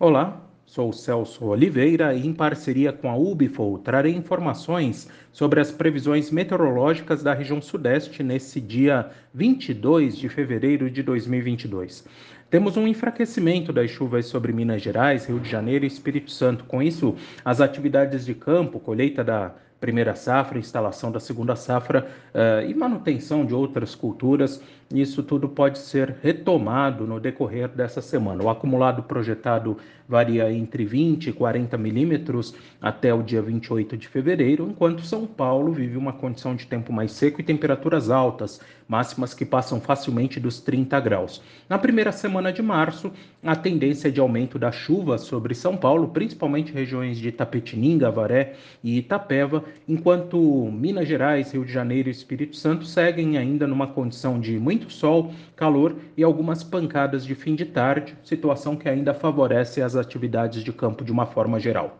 Olá, sou Celso Oliveira e, em parceria com a UBFOL, trarei informações sobre as previsões meteorológicas da região Sudeste nesse dia 22 de fevereiro de 2022. Temos um enfraquecimento das chuvas sobre Minas Gerais, Rio de Janeiro e Espírito Santo. Com isso, as atividades de campo, colheita da primeira safra, instalação da segunda safra uh, e manutenção de outras culturas. Isso tudo pode ser retomado no decorrer dessa semana. O acumulado projetado varia entre 20 e 40 milímetros até o dia 28 de fevereiro, enquanto São Paulo vive uma condição de tempo mais seco e temperaturas altas, máximas que passam facilmente dos 30 graus. Na primeira semana de março, a tendência é de aumento da chuva sobre São Paulo, principalmente regiões de Tapetininga, Avaré e Itapeva, enquanto Minas Gerais, Rio de Janeiro e Espírito Santo seguem ainda numa condição de muito sol, calor e algumas pancadas de fim de tarde, situação que ainda favorece as atividades de campo de uma forma geral.